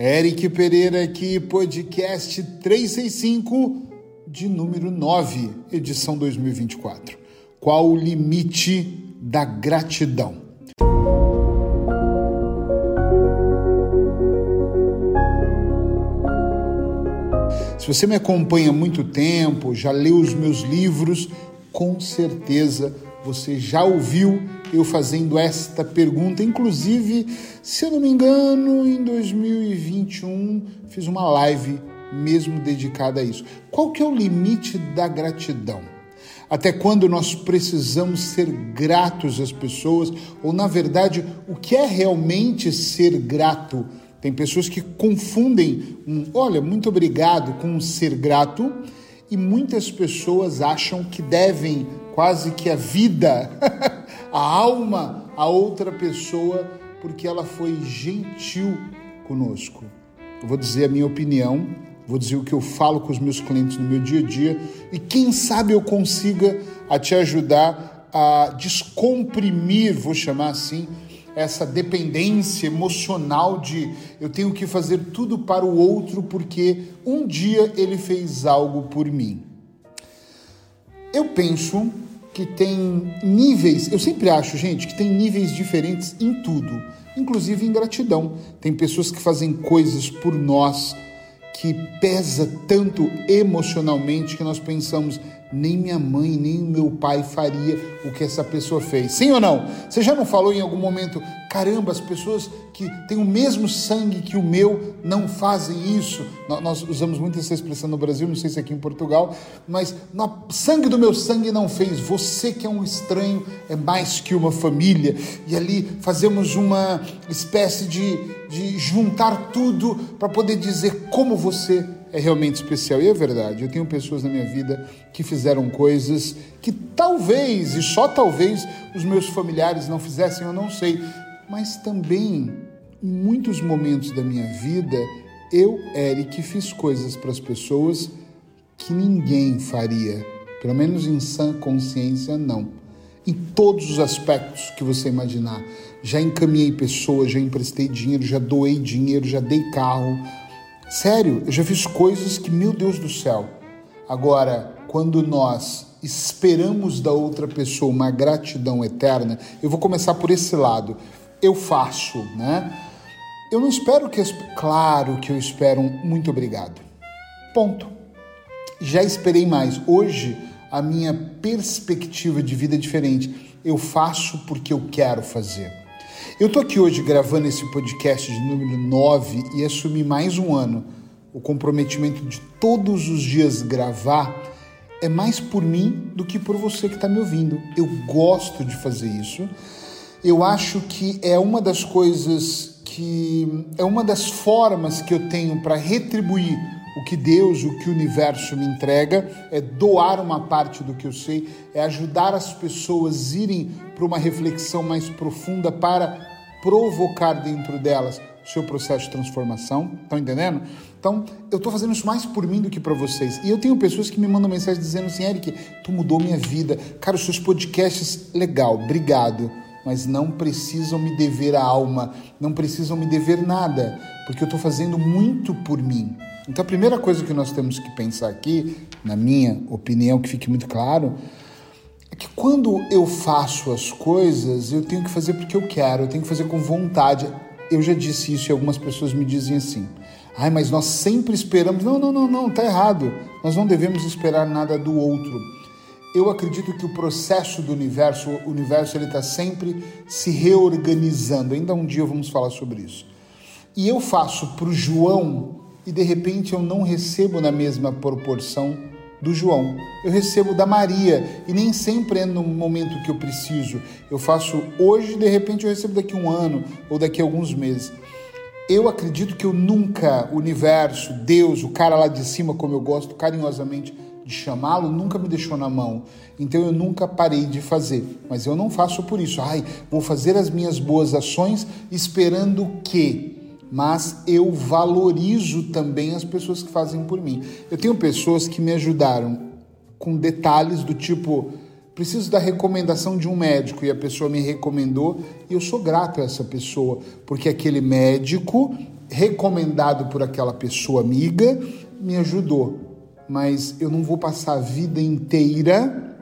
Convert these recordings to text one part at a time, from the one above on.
Eric Pereira aqui, podcast 365 de número 9, edição 2024. Qual o limite da gratidão? Se você me acompanha há muito tempo, já leu os meus livros, com certeza você já ouviu eu fazendo esta pergunta. Inclusive, se eu não me engano, em 2021 fiz uma live mesmo dedicada a isso. Qual que é o limite da gratidão? Até quando nós precisamos ser gratos às pessoas? Ou, na verdade, o que é realmente ser grato? Tem pessoas que confundem um olha, muito obrigado com um ser grato, e muitas pessoas acham que devem quase que a vida a alma a outra pessoa porque ela foi gentil conosco. Eu vou dizer a minha opinião, vou dizer o que eu falo com os meus clientes no meu dia a dia e quem sabe eu consiga a te ajudar a descomprimir, vou chamar assim, essa dependência emocional de eu tenho que fazer tudo para o outro porque um dia ele fez algo por mim. Eu penso que tem níveis, eu sempre acho, gente, que tem níveis diferentes em tudo, inclusive em gratidão. Tem pessoas que fazem coisas por nós que pesa tanto emocionalmente que nós pensamos, nem minha mãe, nem meu pai faria o que essa pessoa fez. Sim ou não? Você já não falou em algum momento, caramba, as pessoas que têm o mesmo sangue que o meu não fazem isso? Nós usamos muito essa expressão no Brasil, não sei se aqui em Portugal, mas sangue do meu sangue não fez. Você que é um estranho é mais que uma família. E ali fazemos uma espécie de, de juntar tudo para poder dizer como você é realmente especial. E é verdade, eu tenho pessoas na minha vida que fizeram coisas que talvez, e só talvez, os meus familiares não fizessem, eu não sei. Mas também, em muitos momentos da minha vida, eu, Eric, fiz coisas para as pessoas que ninguém faria. Pelo menos em sã consciência, não. Em todos os aspectos que você imaginar. Já encaminhei pessoas, já emprestei dinheiro, já doei dinheiro, já dei carro Sério, eu já fiz coisas que, meu Deus do céu. Agora, quando nós esperamos da outra pessoa uma gratidão eterna, eu vou começar por esse lado. Eu faço, né? Eu não espero que. Claro que eu espero um muito obrigado. Ponto. Já esperei mais. Hoje, a minha perspectiva de vida é diferente. Eu faço porque eu quero fazer. Eu estou aqui hoje gravando esse podcast de número 9 e assumi mais um ano. O comprometimento de todos os dias gravar é mais por mim do que por você que está me ouvindo. Eu gosto de fazer isso. Eu acho que é uma das coisas que é uma das formas que eu tenho para retribuir o que Deus, o que o universo me entrega, é doar uma parte do que eu sei, é ajudar as pessoas a irem para uma reflexão mais profunda para provocar dentro delas o seu processo de transformação. Estão entendendo? Então, eu estou fazendo isso mais por mim do que para vocês. E eu tenho pessoas que me mandam mensagem dizendo assim: Eric, tu mudou minha vida. Cara, os seus podcasts, legal, obrigado. Mas não precisam me dever a alma, não precisam me dever nada, porque eu estou fazendo muito por mim. Então, a primeira coisa que nós temos que pensar aqui, na minha opinião, que fique muito claro, é que quando eu faço as coisas, eu tenho que fazer porque eu quero, eu tenho que fazer com vontade. Eu já disse isso e algumas pessoas me dizem assim: ai, mas nós sempre esperamos. Não, não, não, não, tá errado. Nós não devemos esperar nada do outro. Eu acredito que o processo do universo, o universo ele está sempre se reorganizando. Ainda um dia vamos falar sobre isso. E eu faço para o João e de repente eu não recebo na mesma proporção do João. Eu recebo da Maria e nem sempre é no momento que eu preciso. Eu faço hoje, de repente eu recebo daqui um ano ou daqui a alguns meses. Eu acredito que eu nunca, o universo, Deus, o cara lá de cima, como eu gosto carinhosamente de chamá-lo, nunca me deixou na mão. Então eu nunca parei de fazer. Mas eu não faço por isso. Ai, vou fazer as minhas boas ações esperando que mas eu valorizo também as pessoas que fazem por mim. Eu tenho pessoas que me ajudaram com detalhes do tipo: preciso da recomendação de um médico e a pessoa me recomendou e eu sou grato a essa pessoa, porque aquele médico recomendado por aquela pessoa amiga, me ajudou. Mas eu não vou passar a vida inteira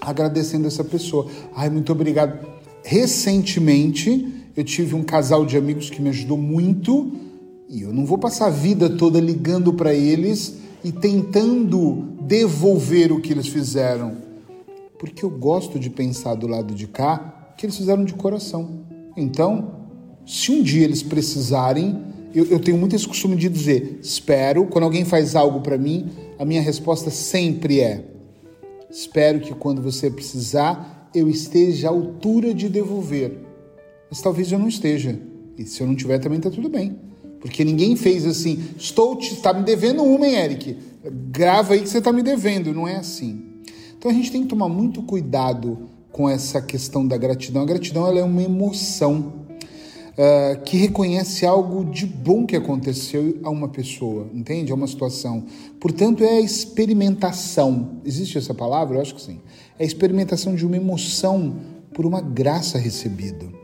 agradecendo essa pessoa. Ai, muito obrigado. Recentemente, eu tive um casal de amigos que me ajudou muito e eu não vou passar a vida toda ligando para eles e tentando devolver o que eles fizeram. Porque eu gosto de pensar do lado de cá que eles fizeram de coração. Então, se um dia eles precisarem, eu, eu tenho muito esse costume de dizer: espero, quando alguém faz algo para mim, a minha resposta sempre é: espero que quando você precisar, eu esteja à altura de devolver. Mas talvez eu não esteja. E se eu não tiver, também está tudo bem. Porque ninguém fez assim, estou te está me devendo uma, hein, Eric? Grava aí que você está me devendo, não é assim. Então a gente tem que tomar muito cuidado com essa questão da gratidão. A gratidão ela é uma emoção uh, que reconhece algo de bom que aconteceu a uma pessoa, entende? A uma situação. Portanto, é a experimentação. Existe essa palavra? Eu acho que sim. É a experimentação de uma emoção por uma graça recebida.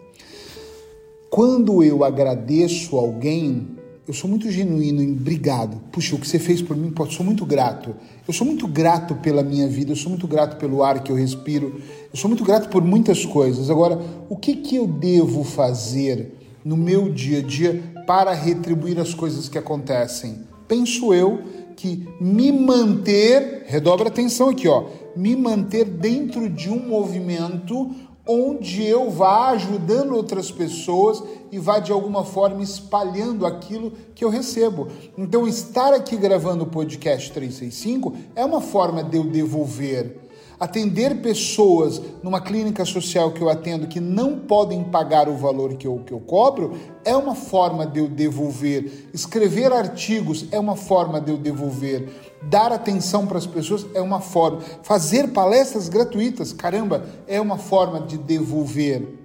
Quando eu agradeço alguém, eu sou muito genuíno em obrigado. Puxa, o que você fez por mim, sou muito grato. Eu sou muito grato pela minha vida, eu sou muito grato pelo ar que eu respiro, eu sou muito grato por muitas coisas. Agora, o que, que eu devo fazer no meu dia a dia para retribuir as coisas que acontecem? Penso eu que me manter, redobra atenção aqui, ó, me manter dentro de um movimento onde eu vá ajudando outras pessoas e vá de alguma forma espalhando aquilo que eu recebo. Então, estar aqui gravando o podcast 365 é uma forma de eu devolver. Atender pessoas numa clínica social que eu atendo que não podem pagar o valor que eu, que eu cobro é uma forma de eu devolver. Escrever artigos é uma forma de eu devolver Dar atenção para as pessoas é uma forma. Fazer palestras gratuitas, caramba, é uma forma de devolver.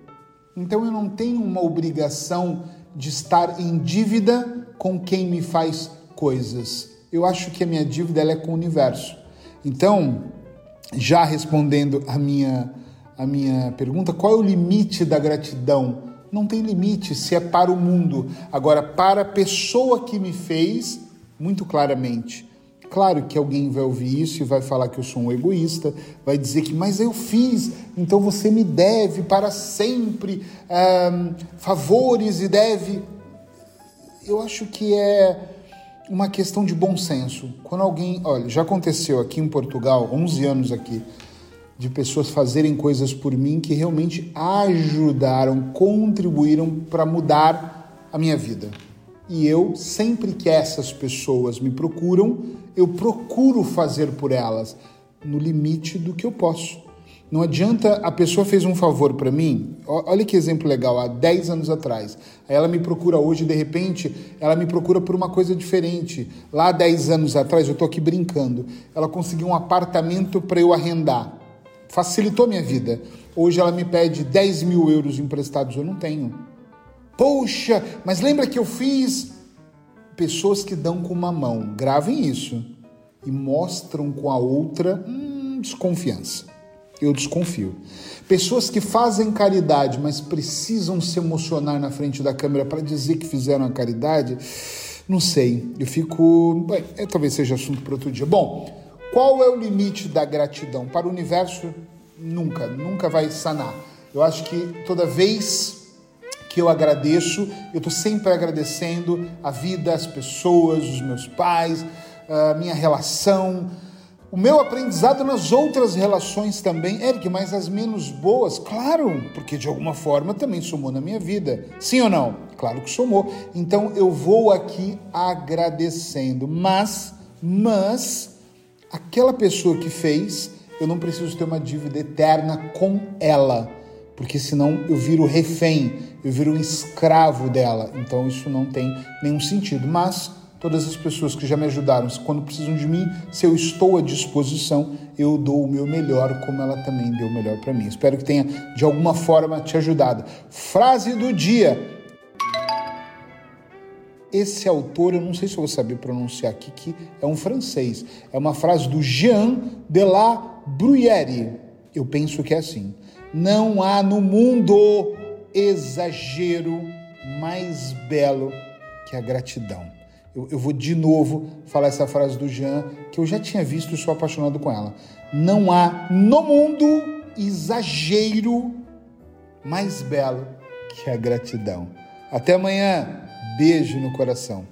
Então eu não tenho uma obrigação de estar em dívida com quem me faz coisas. Eu acho que a minha dívida é com o universo. Então, já respondendo a minha, a minha pergunta, qual é o limite da gratidão? Não tem limite se é para o mundo. Agora, para a pessoa que me fez, muito claramente. Claro que alguém vai ouvir isso e vai falar que eu sou um egoísta, vai dizer que, mas eu fiz, então você me deve para sempre um, favores e deve. Eu acho que é uma questão de bom senso. Quando alguém, olha, já aconteceu aqui em Portugal, 11 anos aqui, de pessoas fazerem coisas por mim que realmente ajudaram, contribuíram para mudar a minha vida. E eu, sempre que essas pessoas me procuram, eu procuro fazer por elas no limite do que eu posso. Não adianta, a pessoa fez um favor para mim, olha que exemplo legal, há 10 anos atrás. Aí ela me procura hoje, de repente, ela me procura por uma coisa diferente. Lá 10 anos atrás, eu estou aqui brincando, ela conseguiu um apartamento para eu arrendar. Facilitou minha vida. Hoje ela me pede 10 mil euros emprestados, eu não tenho. Poxa, mas lembra que eu fiz? Pessoas que dão com uma mão, gravem isso, e mostram com a outra hum, desconfiança. Eu desconfio. Pessoas que fazem caridade, mas precisam se emocionar na frente da câmera para dizer que fizeram a caridade, não sei. Eu fico. Bem, é, talvez seja assunto para outro dia. Bom, qual é o limite da gratidão? Para o universo, nunca, nunca vai sanar. Eu acho que toda vez que eu agradeço, eu estou sempre agradecendo a vida, as pessoas, os meus pais, a minha relação, o meu aprendizado nas outras relações também, Eric, mas as menos boas, claro, porque de alguma forma também somou na minha vida. Sim ou não? Claro que somou. Então eu vou aqui agradecendo, mas, mas, aquela pessoa que fez, eu não preciso ter uma dívida eterna com ela porque senão eu viro refém, eu viro um escravo dela. Então isso não tem nenhum sentido. Mas todas as pessoas que já me ajudaram, quando precisam de mim, se eu estou à disposição, eu dou o meu melhor, como ela também deu o melhor para mim. Espero que tenha de alguma forma te ajudado. Frase do dia. Esse autor, eu não sei se eu vou saber pronunciar aqui, que é um francês. É uma frase do Jean de la Bruyère. Eu penso que é assim. Não há no mundo exagero mais belo que a gratidão. Eu, eu, vou de novo falar essa frase do Jean, que eu já tinha visto e sou apaixonado com ela. Não há no mundo exagero mais belo que a gratidão. Até amanhã. Beijo no coração.